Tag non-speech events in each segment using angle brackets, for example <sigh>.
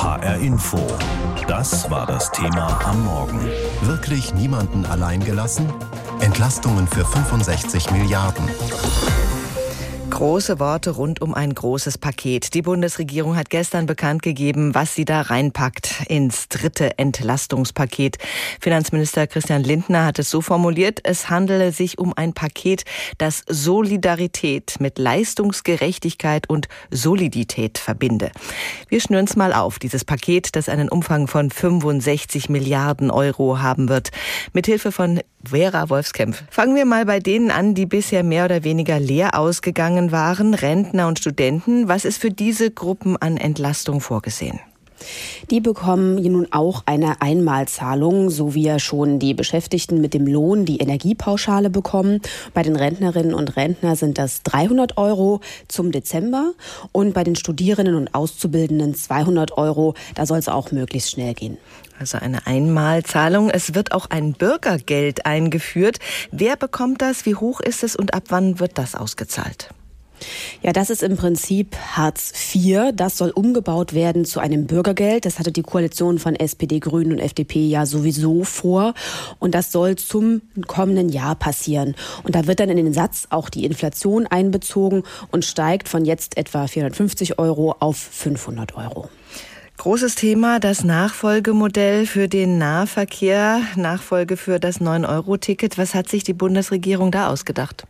HR Info. Das war das Thema am Morgen. Wirklich niemanden allein gelassen? Entlastungen für 65 Milliarden. Große Worte rund um ein großes Paket. Die Bundesregierung hat gestern bekannt gegeben, was sie da reinpackt ins dritte Entlastungspaket. Finanzminister Christian Lindner hat es so formuliert, es handele sich um ein Paket, das Solidarität mit Leistungsgerechtigkeit und Solidität verbinde. Wir schnüren es mal auf, dieses Paket, das einen Umfang von 65 Milliarden Euro haben wird. Mithilfe von Vera Wolfskämpf. Fangen wir mal bei denen an, die bisher mehr oder weniger leer ausgegangen waren, Rentner und Studenten. Was ist für diese Gruppen an Entlastung vorgesehen? Die bekommen nun auch eine Einmalzahlung, so wie ja schon die Beschäftigten mit dem Lohn die Energiepauschale bekommen. Bei den Rentnerinnen und Rentnern sind das 300 Euro zum Dezember und bei den Studierenden und Auszubildenden 200 Euro. Da soll es auch möglichst schnell gehen. Also eine Einmalzahlung. Es wird auch ein Bürgergeld eingeführt. Wer bekommt das? Wie hoch ist es und ab wann wird das ausgezahlt? Ja, das ist im Prinzip Hartz IV. Das soll umgebaut werden zu einem Bürgergeld. Das hatte die Koalition von SPD, Grünen und FDP ja sowieso vor. Und das soll zum kommenden Jahr passieren. Und da wird dann in den Satz auch die Inflation einbezogen und steigt von jetzt etwa 450 Euro auf 500 Euro. Großes Thema, das Nachfolgemodell für den Nahverkehr, Nachfolge für das 9-Euro-Ticket. Was hat sich die Bundesregierung da ausgedacht?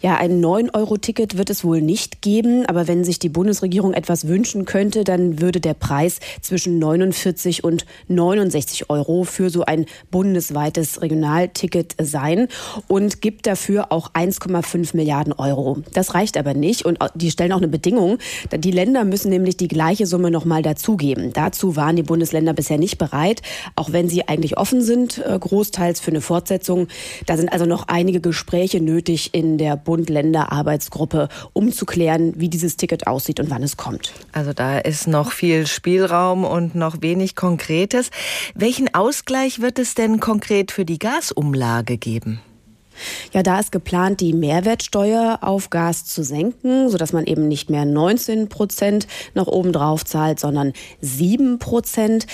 Ja, ein 9-Euro-Ticket wird es wohl nicht geben, aber wenn sich die Bundesregierung etwas wünschen könnte, dann würde der Preis zwischen 49 und 69 Euro für so ein bundesweites Regionalticket sein und gibt dafür auch 1,5 Milliarden Euro. Das reicht aber nicht und die stellen auch eine Bedingung. Die Länder müssen nämlich die gleiche Summe nochmal dazugeben. Dazu waren die Bundesländer bisher nicht bereit, auch wenn sie eigentlich offen sind, äh, großteils für eine Fortsetzung. Da sind also noch einige Gespräche nötig in der Bund-Länder-Arbeitsgruppe, um zu klären, wie dieses Ticket aussieht und wann es kommt. Also da ist noch viel Spielraum und noch wenig Konkretes. Welchen Ausgleich wird es denn konkret für die Gasumlage geben? Ja, da ist geplant, die Mehrwertsteuer auf Gas zu senken, sodass man eben nicht mehr 19 Prozent nach oben drauf zahlt, sondern 7 Prozent.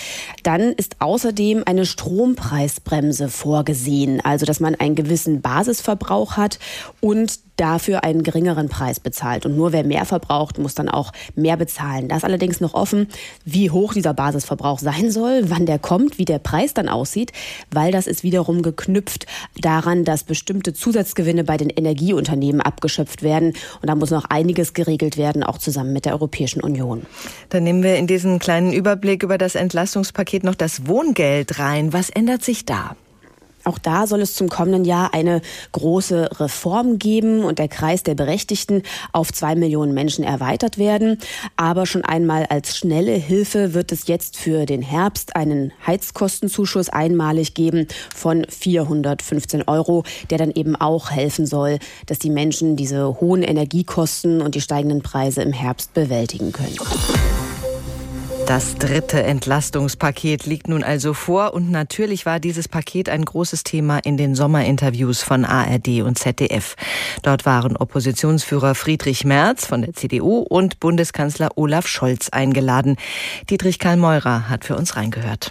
Dann ist außerdem eine Strompreisbremse vorgesehen, also dass man einen gewissen Basisverbrauch hat und dafür einen geringeren Preis bezahlt. Und nur wer mehr verbraucht, muss dann auch mehr bezahlen. Das ist allerdings noch offen, wie hoch dieser Basisverbrauch sein soll, wann der kommt, wie der Preis dann aussieht, weil das ist wiederum geknüpft daran, dass bestimmte Zusatzgewinne bei den Energieunternehmen abgeschöpft werden. Und da muss noch einiges geregelt werden, auch zusammen mit der Europäischen Union. Dann nehmen wir in diesen kleinen Überblick über das Entlastungspaket noch das Wohngeld rein. Was ändert sich da? Auch da soll es zum kommenden Jahr eine große Reform geben und der Kreis der Berechtigten auf zwei Millionen Menschen erweitert werden. Aber schon einmal als schnelle Hilfe wird es jetzt für den Herbst einen Heizkostenzuschuss einmalig geben von 415 Euro, der dann eben auch helfen soll, dass die Menschen diese hohen Energiekosten und die steigenden Preise im Herbst bewältigen können. Das dritte Entlastungspaket liegt nun also vor und natürlich war dieses Paket ein großes Thema in den Sommerinterviews von ARD und ZDF. Dort waren Oppositionsführer Friedrich Merz von der CDU und Bundeskanzler Olaf Scholz eingeladen. Dietrich Karl Meurer hat für uns reingehört.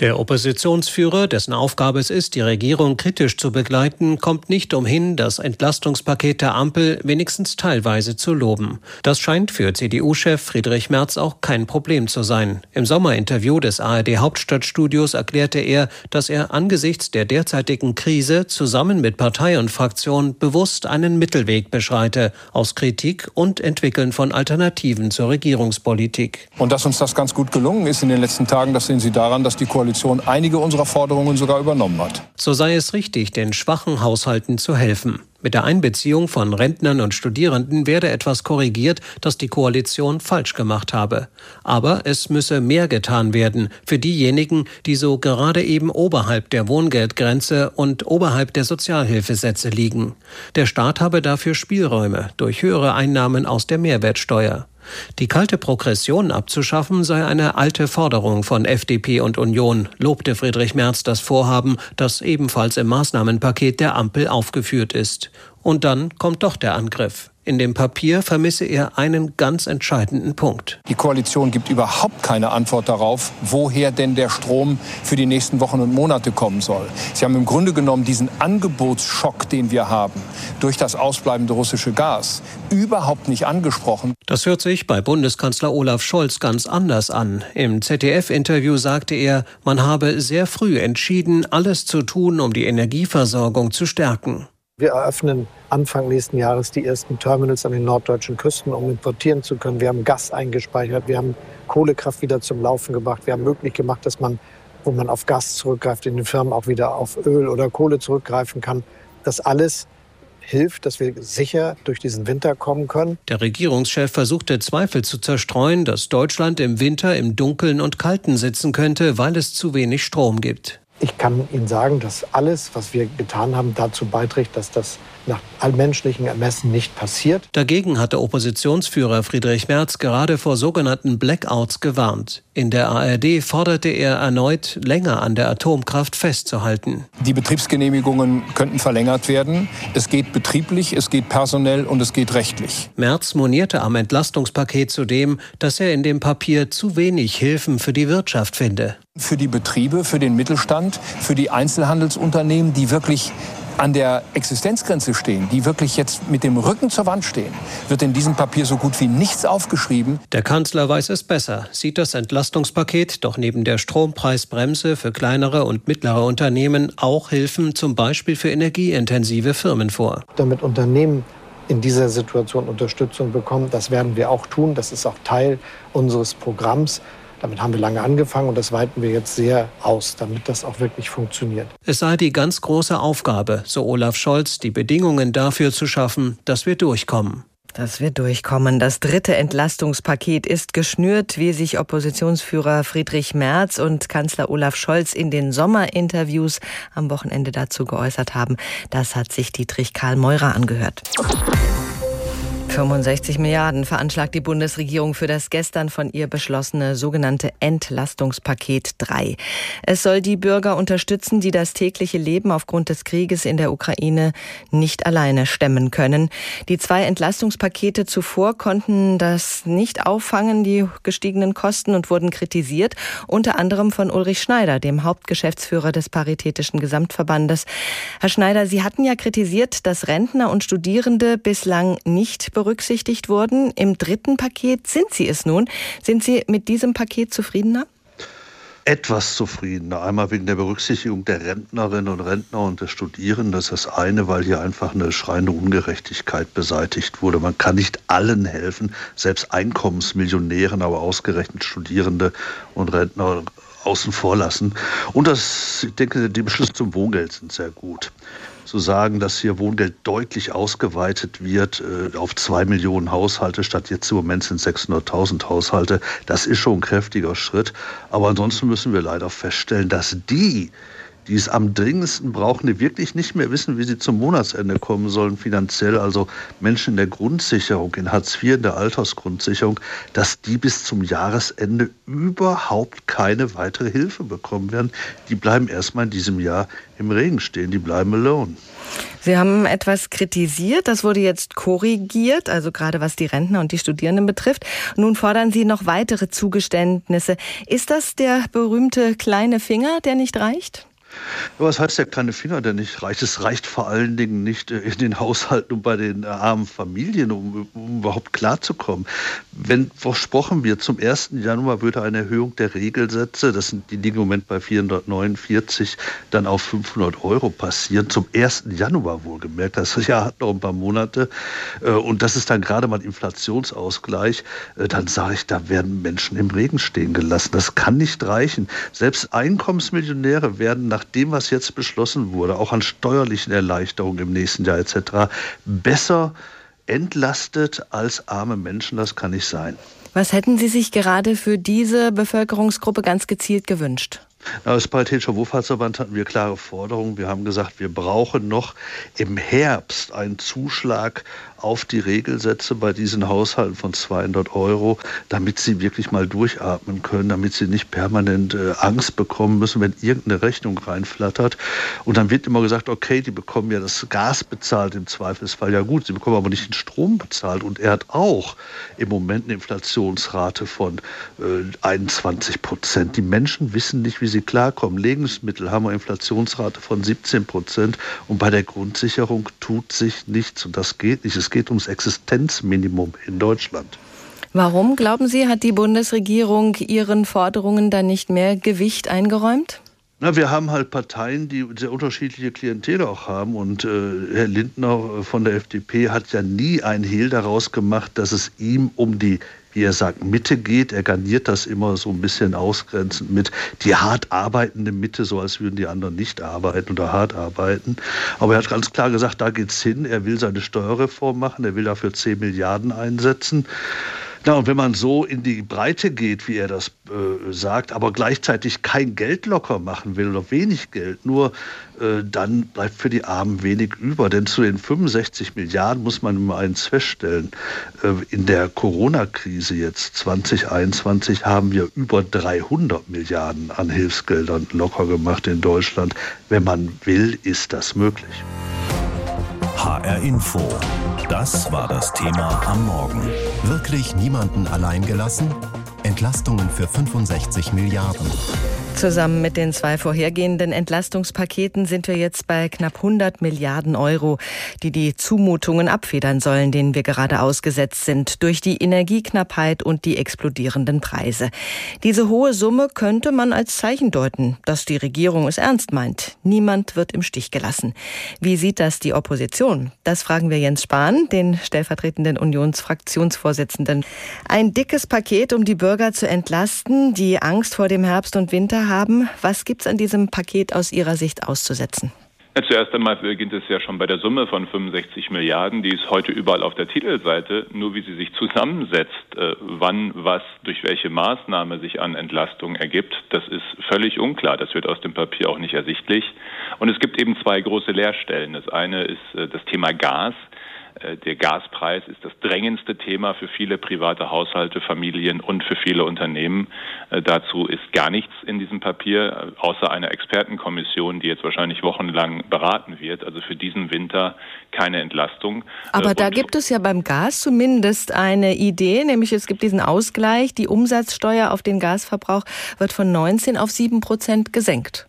Der Oppositionsführer, dessen Aufgabe es ist, die Regierung kritisch zu begleiten, kommt nicht umhin, das Entlastungspaket der Ampel wenigstens teilweise zu loben. Das scheint für CDU-Chef Friedrich Merz auch kein Problem zu sein. Im Sommerinterview des ARD Hauptstadtstudios erklärte er, dass er angesichts der derzeitigen Krise zusammen mit Partei und Fraktion bewusst einen Mittelweg beschreite aus Kritik und Entwickeln von Alternativen zur Regierungspolitik. Und dass uns das ganz gut gelungen ist in den letzten Tagen, das sehen Sie daran, dass die Koalition Koalition einige unserer Forderungen sogar übernommen hat. So sei es richtig, den schwachen Haushalten zu helfen. Mit der Einbeziehung von Rentnern und Studierenden werde etwas korrigiert, das die Koalition falsch gemacht habe. Aber es müsse mehr getan werden für diejenigen, die so gerade eben oberhalb der Wohngeldgrenze und oberhalb der Sozialhilfesätze liegen. Der Staat habe dafür Spielräume durch höhere Einnahmen aus der Mehrwertsteuer. Die kalte Progression abzuschaffen sei eine alte Forderung von FDP und Union, lobte Friedrich Merz das Vorhaben, das ebenfalls im Maßnahmenpaket der Ampel aufgeführt ist. Und dann kommt doch der Angriff. In dem Papier vermisse er einen ganz entscheidenden Punkt. Die Koalition gibt überhaupt keine Antwort darauf, woher denn der Strom für die nächsten Wochen und Monate kommen soll. Sie haben im Grunde genommen diesen Angebotsschock, den wir haben, durch das ausbleibende russische Gas, überhaupt nicht angesprochen. Das hört sich bei Bundeskanzler Olaf Scholz ganz anders an. Im ZDF-Interview sagte er, man habe sehr früh entschieden, alles zu tun, um die Energieversorgung zu stärken. Wir eröffnen Anfang nächsten Jahres die ersten Terminals an den norddeutschen Küsten, um importieren zu können. Wir haben Gas eingespeichert, wir haben Kohlekraft wieder zum Laufen gebracht. Wir haben möglich gemacht, dass man, wo man auf Gas zurückgreift, in den Firmen auch wieder auf Öl oder Kohle zurückgreifen kann. Das alles hilft, dass wir sicher durch diesen Winter kommen können. Der Regierungschef versuchte Zweifel zu zerstreuen, dass Deutschland im Winter im Dunkeln und Kalten sitzen könnte, weil es zu wenig Strom gibt. Ich kann Ihnen sagen, dass alles, was wir getan haben, dazu beiträgt, dass das nach allmenschlichen Ermessen nicht passiert. Dagegen hatte Oppositionsführer Friedrich Merz gerade vor sogenannten Blackouts gewarnt. In der ARD forderte er erneut, länger an der Atomkraft festzuhalten. Die Betriebsgenehmigungen könnten verlängert werden. Es geht betrieblich, es geht personell und es geht rechtlich. Merz monierte am Entlastungspaket zudem, dass er in dem Papier zu wenig Hilfen für die Wirtschaft finde. Für die Betriebe, für den Mittelstand, für die Einzelhandelsunternehmen, die wirklich an der Existenzgrenze stehen, die wirklich jetzt mit dem Rücken zur Wand stehen, wird in diesem Papier so gut wie nichts aufgeschrieben. Der Kanzler weiß es besser, sieht das Entlastungspaket doch neben der Strompreisbremse für kleinere und mittlere Unternehmen auch Hilfen zum Beispiel für energieintensive Firmen vor. Damit Unternehmen in dieser Situation Unterstützung bekommen, das werden wir auch tun. Das ist auch Teil unseres Programms. Damit haben wir lange angefangen und das weiten wir jetzt sehr aus, damit das auch wirklich funktioniert. Es sei die ganz große Aufgabe, so Olaf Scholz, die Bedingungen dafür zu schaffen, dass wir durchkommen. Dass wir durchkommen. Das dritte Entlastungspaket ist geschnürt, wie sich Oppositionsführer Friedrich Merz und Kanzler Olaf Scholz in den Sommerinterviews am Wochenende dazu geäußert haben. Das hat sich Dietrich Karl Meurer angehört. 65 Milliarden veranschlagt die Bundesregierung für das gestern von ihr beschlossene sogenannte Entlastungspaket 3. Es soll die Bürger unterstützen, die das tägliche Leben aufgrund des Krieges in der Ukraine nicht alleine stemmen können. Die zwei Entlastungspakete zuvor konnten das nicht auffangen, die gestiegenen Kosten und wurden kritisiert, unter anderem von Ulrich Schneider, dem Hauptgeschäftsführer des Paritätischen Gesamtverbandes. Herr Schneider, Sie hatten ja kritisiert, dass Rentner und Studierende bislang nicht berücksichtigt wurden. Im dritten Paket sind Sie es nun. Sind Sie mit diesem Paket zufriedener? etwas zufriedener. Einmal wegen der Berücksichtigung der Rentnerinnen und Rentner und der Studierenden. Das ist das eine, weil hier einfach eine schreiende Ungerechtigkeit beseitigt wurde. Man kann nicht allen helfen, selbst Einkommensmillionären, aber ausgerechnet Studierende und Rentner außen vor lassen. Und das, ich denke, die Beschlüsse zum Wohngeld sind sehr gut zu sagen, dass hier Wohngeld deutlich ausgeweitet wird äh, auf zwei Millionen Haushalte, statt jetzt im Moment sind 600.000 Haushalte. Das ist schon ein kräftiger Schritt. Aber ansonsten müssen wir leider feststellen, dass die, die es am dringendsten brauchen, die wirklich nicht mehr wissen, wie sie zum Monatsende kommen sollen finanziell, also Menschen in der Grundsicherung, in Hartz IV, in der Altersgrundsicherung, dass die bis zum Jahresende überhaupt keine weitere Hilfe bekommen werden. Die bleiben erstmal in diesem Jahr im Regen stehen, die bleiben alone. Sie haben etwas kritisiert, das wurde jetzt korrigiert, also gerade was die Rentner und die Studierenden betrifft. Nun fordern Sie noch weitere Zugeständnisse. Ist das der berühmte kleine Finger, der nicht reicht? Was heißt der kleine Finger, der nicht reicht? Es reicht vor allen Dingen nicht äh, in den Haushalten und bei den äh, armen Familien, um, um überhaupt klarzukommen. Wenn versprochen wird, zum 1. Januar würde eine Erhöhung der Regelsätze, das sind die liegen im Moment bei 449, dann auf 500 Euro passieren, zum 1. Januar wohlgemerkt. Das Jahr hat noch ein paar Monate äh, und das ist dann gerade mal Inflationsausgleich, dann sage ich, da werden Menschen im Regen stehen gelassen. Das kann nicht reichen. Selbst Einkommensmillionäre werden nach dem, was jetzt beschlossen wurde, auch an steuerlichen Erleichterungen im nächsten Jahr etc., besser entlastet als arme Menschen. Das kann nicht sein. Was hätten Sie sich gerade für diese Bevölkerungsgruppe ganz gezielt gewünscht? Als Paritätischer Wohlfahrtsverband hatten wir klare Forderungen. Wir haben gesagt, wir brauchen noch im Herbst einen Zuschlag auf die Regelsätze bei diesen Haushalten von 200 Euro, damit sie wirklich mal durchatmen können, damit sie nicht permanent äh, Angst bekommen müssen, wenn irgendeine Rechnung reinflattert. Und dann wird immer gesagt, okay, die bekommen ja das Gas bezahlt im Zweifelsfall. Ja gut, sie bekommen aber nicht den Strom bezahlt. Und er hat auch im Moment eine Inflationsrate von äh, 21 Prozent. Die Menschen wissen nicht, wie sie klarkommen. Lebensmittel haben eine Inflationsrate von 17 Prozent und bei der Grundsicherung tut sich nichts und das geht nicht. Es es geht ums Existenzminimum in Deutschland. Warum, glauben Sie, hat die Bundesregierung Ihren Forderungen dann nicht mehr Gewicht eingeräumt? Na, wir haben halt Parteien, die sehr unterschiedliche Klientel auch haben. Und äh, Herr Lindner von der FDP hat ja nie ein Hehl daraus gemacht, dass es ihm um die wie er sagt, Mitte geht. Er garniert das immer so ein bisschen ausgrenzend mit die hart arbeitende Mitte, so als würden die anderen nicht arbeiten oder hart arbeiten. Aber er hat ganz klar gesagt, da geht's hin. Er will seine Steuerreform machen, er will dafür 10 Milliarden einsetzen. Na, und wenn man so in die Breite geht, wie er das äh, sagt, aber gleichzeitig kein Geld locker machen will oder wenig Geld, nur äh, dann bleibt für die Armen wenig über. Denn zu den 65 Milliarden muss man immer eins feststellen. Äh, in der Corona-Krise jetzt 2021 haben wir über 300 Milliarden an Hilfsgeldern locker gemacht in Deutschland. Wenn man will, ist das möglich. HR Info. Das war das Thema am Morgen. Wirklich niemanden allein gelassen? Entlastungen für 65 Milliarden. Zusammen mit den zwei vorhergehenden Entlastungspaketen sind wir jetzt bei knapp 100 Milliarden Euro, die die Zumutungen abfedern sollen, denen wir gerade ausgesetzt sind durch die Energieknappheit und die explodierenden Preise. Diese hohe Summe könnte man als Zeichen deuten, dass die Regierung es ernst meint. Niemand wird im Stich gelassen. Wie sieht das die Opposition? Das fragen wir Jens Spahn, den stellvertretenden Unionsfraktionsvorsitzenden. Ein dickes Paket, um die Bürger zu entlasten, die Angst vor dem Herbst und Winter haben. Was gibt es an diesem Paket aus Ihrer Sicht auszusetzen? Ja, zuerst einmal beginnt es ja schon bei der Summe von 65 Milliarden, die ist heute überall auf der Titelseite. Nur wie sie sich zusammensetzt, äh, wann was durch welche Maßnahme sich an Entlastung ergibt, das ist völlig unklar. Das wird aus dem Papier auch nicht ersichtlich. Und es gibt eben zwei große Leerstellen. Das eine ist äh, das Thema Gas. Äh, der Gaspreis ist das drängendste Thema für viele private Haushalte, Familien und für viele Unternehmen. Äh, dazu ist gar nichts in diesem Papier, äh, außer einer Expertenkommission, die jetzt wahrscheinlich wochenlang beraten wird. Also für diesen Winter keine Entlastung. Aber und da gibt es ja beim Gas zumindest eine Idee, nämlich es gibt diesen Ausgleich. Die Umsatzsteuer auf den Gasverbrauch wird von 19 auf 7 Prozent gesenkt.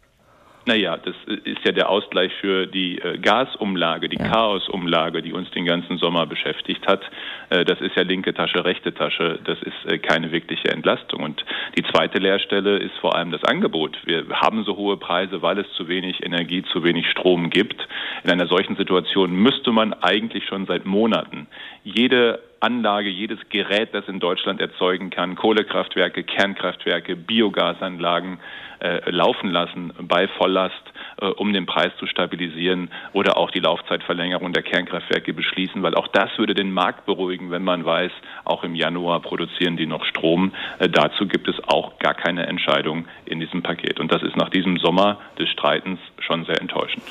Naja, das ist ja der Ausgleich für die äh, Gasumlage, die ja. Chaosumlage, die uns den ganzen Sommer beschäftigt hat. Äh, das ist ja linke Tasche, rechte Tasche. Das ist äh, keine wirkliche Entlastung. Und die zweite Leerstelle ist vor allem das Angebot. Wir haben so hohe Preise, weil es zu wenig Energie, zu wenig Strom gibt. In einer solchen Situation müsste man eigentlich schon seit Monaten jede Anlage, jedes Gerät, das in Deutschland erzeugen kann, Kohlekraftwerke, Kernkraftwerke, Biogasanlagen äh, laufen lassen bei Volllast, äh, um den Preis zu stabilisieren oder auch die Laufzeitverlängerung der Kernkraftwerke beschließen, weil auch das würde den Markt beruhigen, wenn man weiß, auch im Januar produzieren die noch Strom. Äh, dazu gibt es auch gar keine Entscheidung in diesem Paket. Und das ist nach diesem Sommer des Streitens schon sehr enttäuschend.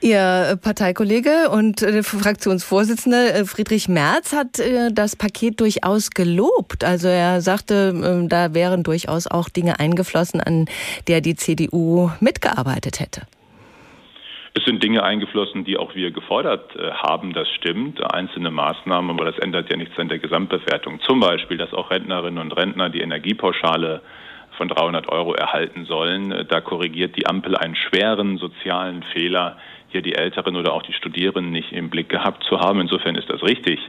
Ihr Parteikollege und äh, Fraktionsvorsitzende äh, Friedrich Merz hat äh, das Paket durchaus gelobt. Also er sagte, ähm, da wären durchaus auch Dinge eingeflossen, an der die CDU mitgearbeitet hätte. Es sind Dinge eingeflossen, die auch wir gefordert haben, das stimmt. Einzelne Maßnahmen, aber das ändert ja nichts an der Gesamtbewertung. Zum Beispiel, dass auch Rentnerinnen und Rentner die Energiepauschale von 300 Euro erhalten sollen. Da korrigiert die Ampel einen schweren sozialen Fehler hier die Älteren oder auch die Studierenden nicht im Blick gehabt zu haben. Insofern ist das richtig,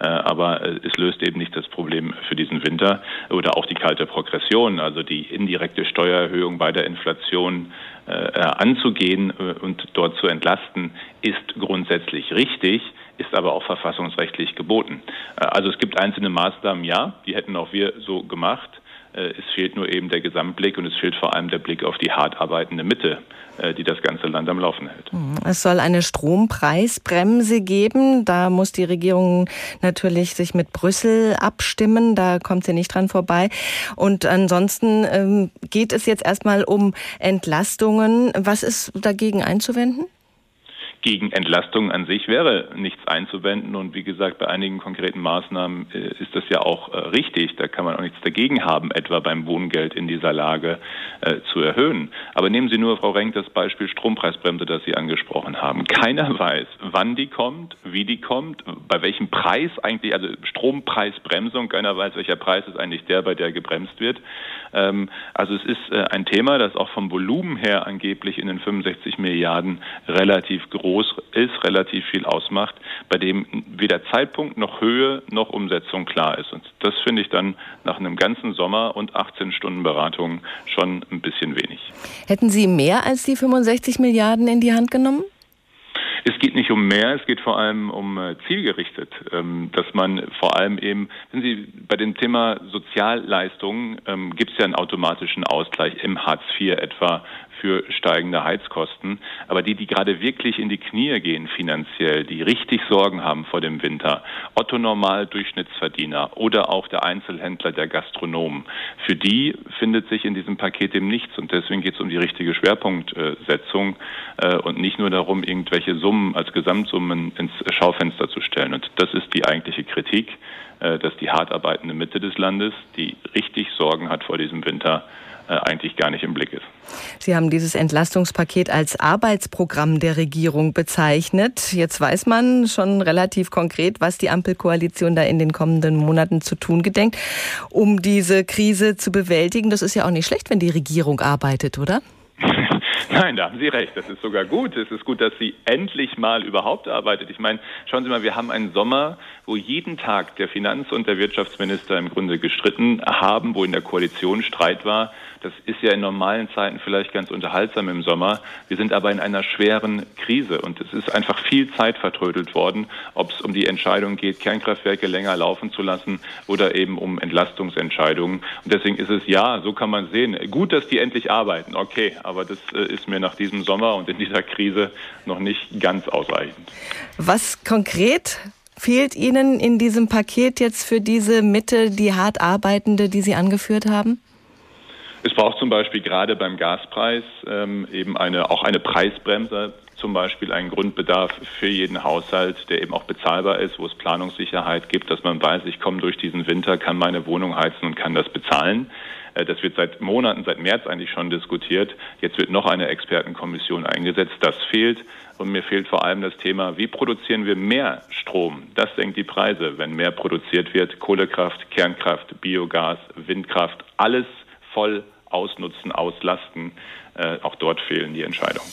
äh, aber äh, es löst eben nicht das Problem für diesen Winter oder auch die kalte Progression, also die indirekte Steuererhöhung bei der Inflation äh, anzugehen und dort zu entlasten, ist grundsätzlich richtig ist aber auch verfassungsrechtlich geboten. Also es gibt einzelne Maßnahmen, ja, die hätten auch wir so gemacht. Es fehlt nur eben der Gesamtblick und es fehlt vor allem der Blick auf die hart arbeitende Mitte, die das ganze Land am Laufen hält. Mhm. Es soll eine Strompreisbremse geben. Da muss die Regierung natürlich sich mit Brüssel abstimmen. Da kommt sie nicht dran vorbei. Und ansonsten ähm, geht es jetzt erstmal um Entlastungen. Was ist dagegen einzuwenden? Gegen Entlastung an sich wäre nichts einzuwenden. Und wie gesagt, bei einigen konkreten Maßnahmen äh, ist das ja auch äh, richtig. Da kann man auch nichts dagegen haben, etwa beim Wohngeld in dieser Lage äh, zu erhöhen. Aber nehmen Sie nur, Frau Renk, das Beispiel Strompreisbremse, das Sie angesprochen haben. Keiner weiß, wann die kommt, wie die kommt, bei welchem Preis eigentlich, also Strompreisbremsung, keiner weiß, welcher Preis ist eigentlich der, bei der gebremst wird. Ähm, also es ist ein Thema, das auch vom Volumen her angeblich in den 65 Milliarden relativ groß groß ist, relativ viel ausmacht, bei dem weder Zeitpunkt noch Höhe noch Umsetzung klar ist. Und das finde ich dann nach einem ganzen Sommer und 18 Stunden Beratung schon ein bisschen wenig. Hätten Sie mehr als die 65 Milliarden in die Hand genommen? Es geht nicht um mehr, es geht vor allem um äh, zielgerichtet, ähm, dass man vor allem eben, wenn Sie bei dem Thema Sozialleistungen ähm, gibt es ja einen automatischen Ausgleich im Hartz IV etwa für steigende Heizkosten. Aber die, die gerade wirklich in die Knie gehen finanziell, die richtig Sorgen haben vor dem Winter, Otto Normal Durchschnittsverdiener oder auch der Einzelhändler, der Gastronomen, für die findet sich in diesem Paket eben nichts. Und deswegen geht es um die richtige Schwerpunktsetzung äh, und nicht nur darum, irgendwelche Summen als Gesamtsummen ins Schaufenster zu stellen. Und das ist die eigentliche Kritik, äh, dass die hart arbeitende Mitte des Landes, die richtig Sorgen hat vor diesem Winter, eigentlich gar nicht im Blick ist. Sie haben dieses Entlastungspaket als Arbeitsprogramm der Regierung bezeichnet. Jetzt weiß man schon relativ konkret, was die Ampelkoalition da in den kommenden Monaten zu tun gedenkt, um diese Krise zu bewältigen. Das ist ja auch nicht schlecht, wenn die Regierung arbeitet, oder? <laughs> Nein, da haben Sie recht. Das ist sogar gut. Es ist gut, dass sie endlich mal überhaupt arbeitet. Ich meine, schauen Sie mal, wir haben einen Sommer, wo jeden Tag der Finanz- und der Wirtschaftsminister im Grunde gestritten haben, wo in der Koalition Streit war. Das ist ja in normalen Zeiten vielleicht ganz unterhaltsam im Sommer. Wir sind aber in einer schweren Krise und es ist einfach viel Zeit vertrödelt worden, ob es um die Entscheidung geht, Kernkraftwerke länger laufen zu lassen oder eben um Entlastungsentscheidungen. Und deswegen ist es ja, so kann man sehen, gut, dass die endlich arbeiten. Okay, aber das äh, ist mir nach diesem Sommer und in dieser Krise noch nicht ganz ausreichend. Was konkret fehlt Ihnen in diesem Paket jetzt für diese Mitte, die hart arbeitende, die Sie angeführt haben? Es braucht zum Beispiel gerade beim Gaspreis ähm, eben eine, auch eine Preisbremse, zum Beispiel einen Grundbedarf für jeden Haushalt, der eben auch bezahlbar ist, wo es Planungssicherheit gibt, dass man weiß, ich komme durch diesen Winter, kann meine Wohnung heizen und kann das bezahlen. Äh, das wird seit Monaten, seit März eigentlich schon diskutiert. Jetzt wird noch eine Expertenkommission eingesetzt. Das fehlt. Und mir fehlt vor allem das Thema, wie produzieren wir mehr Strom? Das senkt die Preise, wenn mehr produziert wird. Kohlekraft, Kernkraft, Biogas, Windkraft, alles voll ausnutzen, auslasten. Äh, auch dort fehlen die Entscheidungen.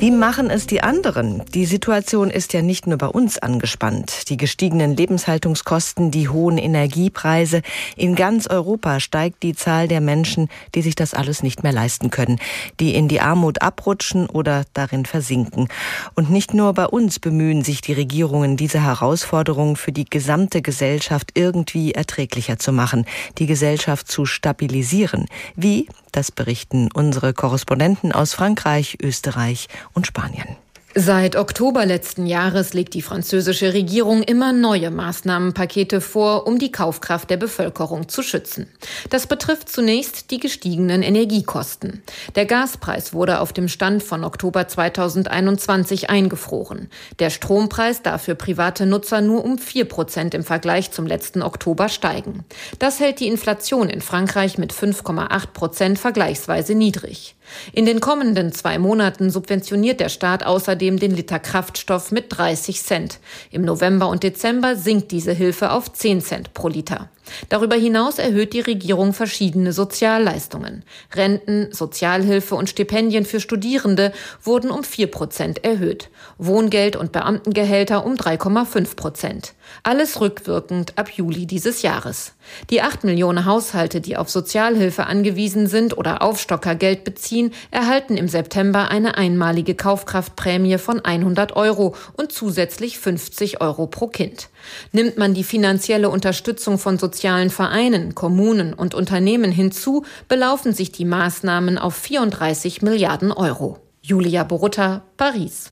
Wie machen es die anderen? Die Situation ist ja nicht nur bei uns angespannt. Die gestiegenen Lebenshaltungskosten, die hohen Energiepreise. In ganz Europa steigt die Zahl der Menschen, die sich das alles nicht mehr leisten können, die in die Armut abrutschen oder darin versinken. Und nicht nur bei uns bemühen sich die Regierungen, diese Herausforderungen für die gesamte Gesellschaft irgendwie erträglicher zu machen, die Gesellschaft zu stabilisieren. Wie? Das berichten unsere Korrespondenten aus Frankreich, Österreich und Spanien. Seit Oktober letzten Jahres legt die französische Regierung immer neue Maßnahmenpakete vor, um die Kaufkraft der Bevölkerung zu schützen. Das betrifft zunächst die gestiegenen Energiekosten. Der Gaspreis wurde auf dem Stand von Oktober 2021 eingefroren. Der Strompreis darf für private Nutzer nur um vier Prozent im Vergleich zum letzten Oktober steigen. Das hält die Inflation in Frankreich mit 5,8 Prozent vergleichsweise niedrig. In den kommenden zwei Monaten subventioniert der Staat außerdem den Liter Kraftstoff mit 30 Cent. Im November und Dezember sinkt diese Hilfe auf 10 Cent pro Liter. Darüber hinaus erhöht die Regierung verschiedene Sozialleistungen. Renten, Sozialhilfe und Stipendien für Studierende wurden um 4 Prozent erhöht. Wohngeld und Beamtengehälter um 3,5 Prozent. Alles rückwirkend ab Juli dieses Jahres. Die 8 Millionen Haushalte, die auf Sozialhilfe angewiesen sind oder Aufstockergeld beziehen, erhalten im September eine einmalige Kaufkraftprämie von 100 Euro und zusätzlich 50 Euro pro Kind. Nimmt man die finanzielle Unterstützung von sozialen Vereinen, Kommunen und Unternehmen hinzu, belaufen sich die Maßnahmen auf 34 Milliarden Euro. Julia Borutta, Paris.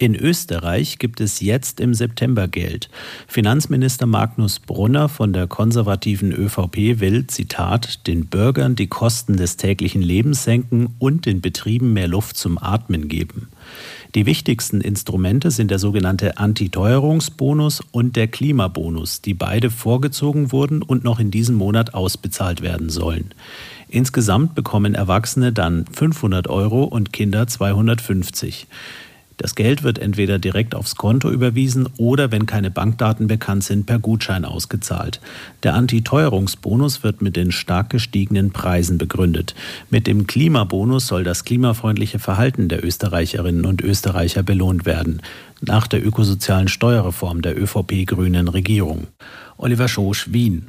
In Österreich gibt es jetzt im September Geld. Finanzminister Magnus Brunner von der konservativen ÖVP will, Zitat, den Bürgern die Kosten des täglichen Lebens senken und den Betrieben mehr Luft zum Atmen geben. Die wichtigsten Instrumente sind der sogenannte Antiteuerungsbonus und der Klimabonus, die beide vorgezogen wurden und noch in diesem Monat ausbezahlt werden sollen. Insgesamt bekommen Erwachsene dann 500 Euro und Kinder 250. Das Geld wird entweder direkt aufs Konto überwiesen oder, wenn keine Bankdaten bekannt sind, per Gutschein ausgezahlt. Der Antiteuerungsbonus wird mit den stark gestiegenen Preisen begründet. Mit dem Klimabonus soll das klimafreundliche Verhalten der Österreicherinnen und Österreicher belohnt werden. Nach der ökosozialen Steuerreform der ÖVP-grünen Regierung. Oliver Schosch, Wien.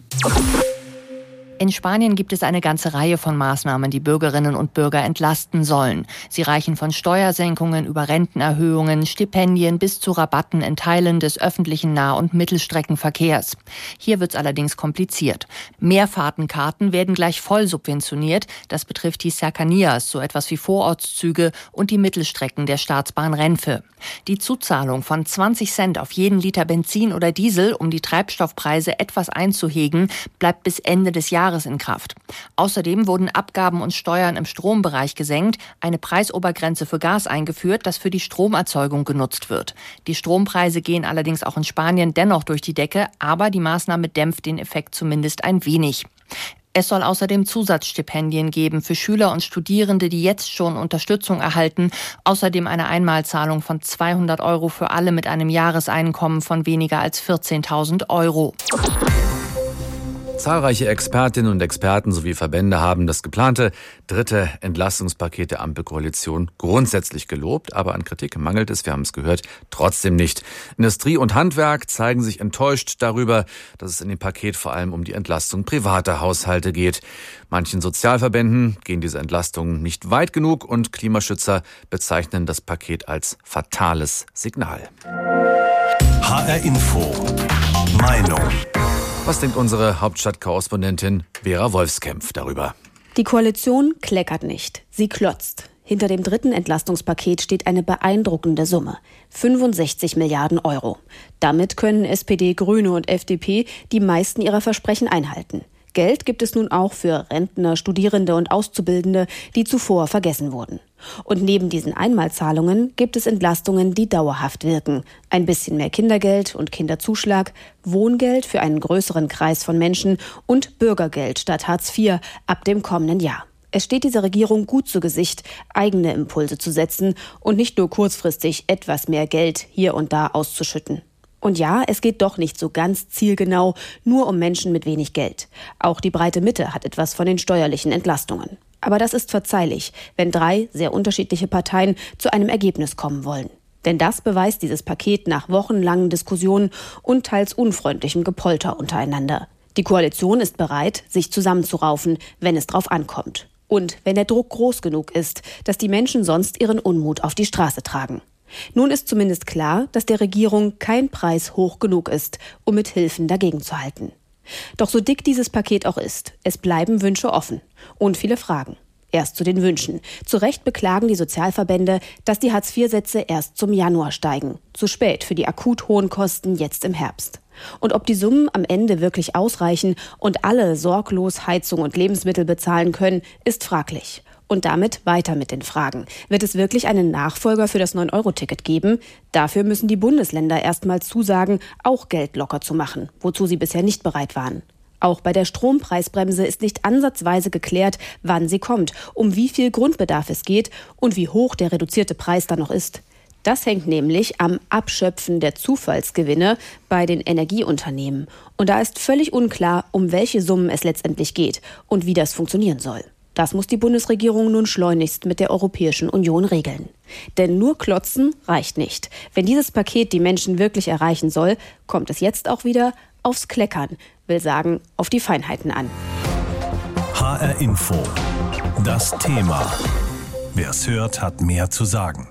In Spanien gibt es eine ganze Reihe von Maßnahmen, die Bürgerinnen und Bürger entlasten sollen. Sie reichen von Steuersenkungen über Rentenerhöhungen, Stipendien bis zu Rabatten in Teilen des öffentlichen Nah- und Mittelstreckenverkehrs. Hier wird es allerdings kompliziert. Mehrfahrtenkarten werden gleich voll subventioniert. Das betrifft die Cercanías, so etwas wie Vorortszüge und die Mittelstrecken der Staatsbahn Renfe. Die Zuzahlung von 20 Cent auf jeden Liter Benzin oder Diesel, um die Treibstoffpreise etwas einzuhegen, bleibt bis Ende des Jahres Jahres in Kraft. Außerdem wurden Abgaben und Steuern im Strombereich gesenkt, eine Preisobergrenze für Gas eingeführt, das für die Stromerzeugung genutzt wird. Die Strompreise gehen allerdings auch in Spanien dennoch durch die Decke, aber die Maßnahme dämpft den Effekt zumindest ein wenig. Es soll außerdem Zusatzstipendien geben für Schüler und Studierende, die jetzt schon Unterstützung erhalten. Außerdem eine Einmalzahlung von 200 Euro für alle mit einem Jahreseinkommen von weniger als 14.000 Euro. Zahlreiche Expertinnen und Experten sowie Verbände haben das geplante dritte Entlastungspaket der Ampelkoalition grundsätzlich gelobt, aber an Kritik mangelt es, wir haben es gehört, trotzdem nicht. Industrie und Handwerk zeigen sich enttäuscht darüber, dass es in dem Paket vor allem um die Entlastung privater Haushalte geht. Manchen Sozialverbänden gehen diese Entlastungen nicht weit genug und Klimaschützer bezeichnen das Paket als fatales Signal. HR Info. Meinung. Was denkt unsere Hauptstadtkorrespondentin Vera Wolfskämpf darüber? Die Koalition kleckert nicht, sie klotzt. Hinter dem dritten Entlastungspaket steht eine beeindruckende Summe. 65 Milliarden Euro. Damit können SPD, Grüne und FDP die meisten ihrer Versprechen einhalten. Geld gibt es nun auch für Rentner, Studierende und Auszubildende, die zuvor vergessen wurden. Und neben diesen Einmalzahlungen gibt es Entlastungen, die dauerhaft wirken. Ein bisschen mehr Kindergeld und Kinderzuschlag, Wohngeld für einen größeren Kreis von Menschen und Bürgergeld statt Hartz IV ab dem kommenden Jahr. Es steht dieser Regierung gut zu Gesicht, eigene Impulse zu setzen und nicht nur kurzfristig etwas mehr Geld hier und da auszuschütten. Und ja, es geht doch nicht so ganz zielgenau nur um Menschen mit wenig Geld. Auch die breite Mitte hat etwas von den steuerlichen Entlastungen. Aber das ist verzeihlich, wenn drei sehr unterschiedliche Parteien zu einem Ergebnis kommen wollen. Denn das beweist dieses Paket nach wochenlangen Diskussionen und teils unfreundlichem Gepolter untereinander. Die Koalition ist bereit, sich zusammenzuraufen, wenn es drauf ankommt. Und wenn der Druck groß genug ist, dass die Menschen sonst ihren Unmut auf die Straße tragen. Nun ist zumindest klar, dass der Regierung kein Preis hoch genug ist, um mit Hilfen dagegen zu halten. Doch so dick dieses Paket auch ist, es bleiben Wünsche offen und viele Fragen. Erst zu den Wünschen. Zu Recht beklagen die Sozialverbände, dass die Hartz-IV-Sätze erst zum Januar steigen. Zu spät für die akut hohen Kosten jetzt im Herbst. Und ob die Summen am Ende wirklich ausreichen und alle sorglos Heizung und Lebensmittel bezahlen können, ist fraglich. Und damit weiter mit den Fragen. Wird es wirklich einen Nachfolger für das 9-Euro-Ticket geben? Dafür müssen die Bundesländer erstmal zusagen, auch Geld locker zu machen, wozu sie bisher nicht bereit waren. Auch bei der Strompreisbremse ist nicht ansatzweise geklärt, wann sie kommt, um wie viel Grundbedarf es geht und wie hoch der reduzierte Preis dann noch ist. Das hängt nämlich am Abschöpfen der Zufallsgewinne bei den Energieunternehmen. Und da ist völlig unklar, um welche Summen es letztendlich geht und wie das funktionieren soll. Das muss die Bundesregierung nun schleunigst mit der Europäischen Union regeln. Denn nur klotzen reicht nicht. Wenn dieses Paket die Menschen wirklich erreichen soll, kommt es jetzt auch wieder aufs Kleckern, will sagen, auf die Feinheiten an. HR Info. Das Thema. Wer es hört, hat mehr zu sagen.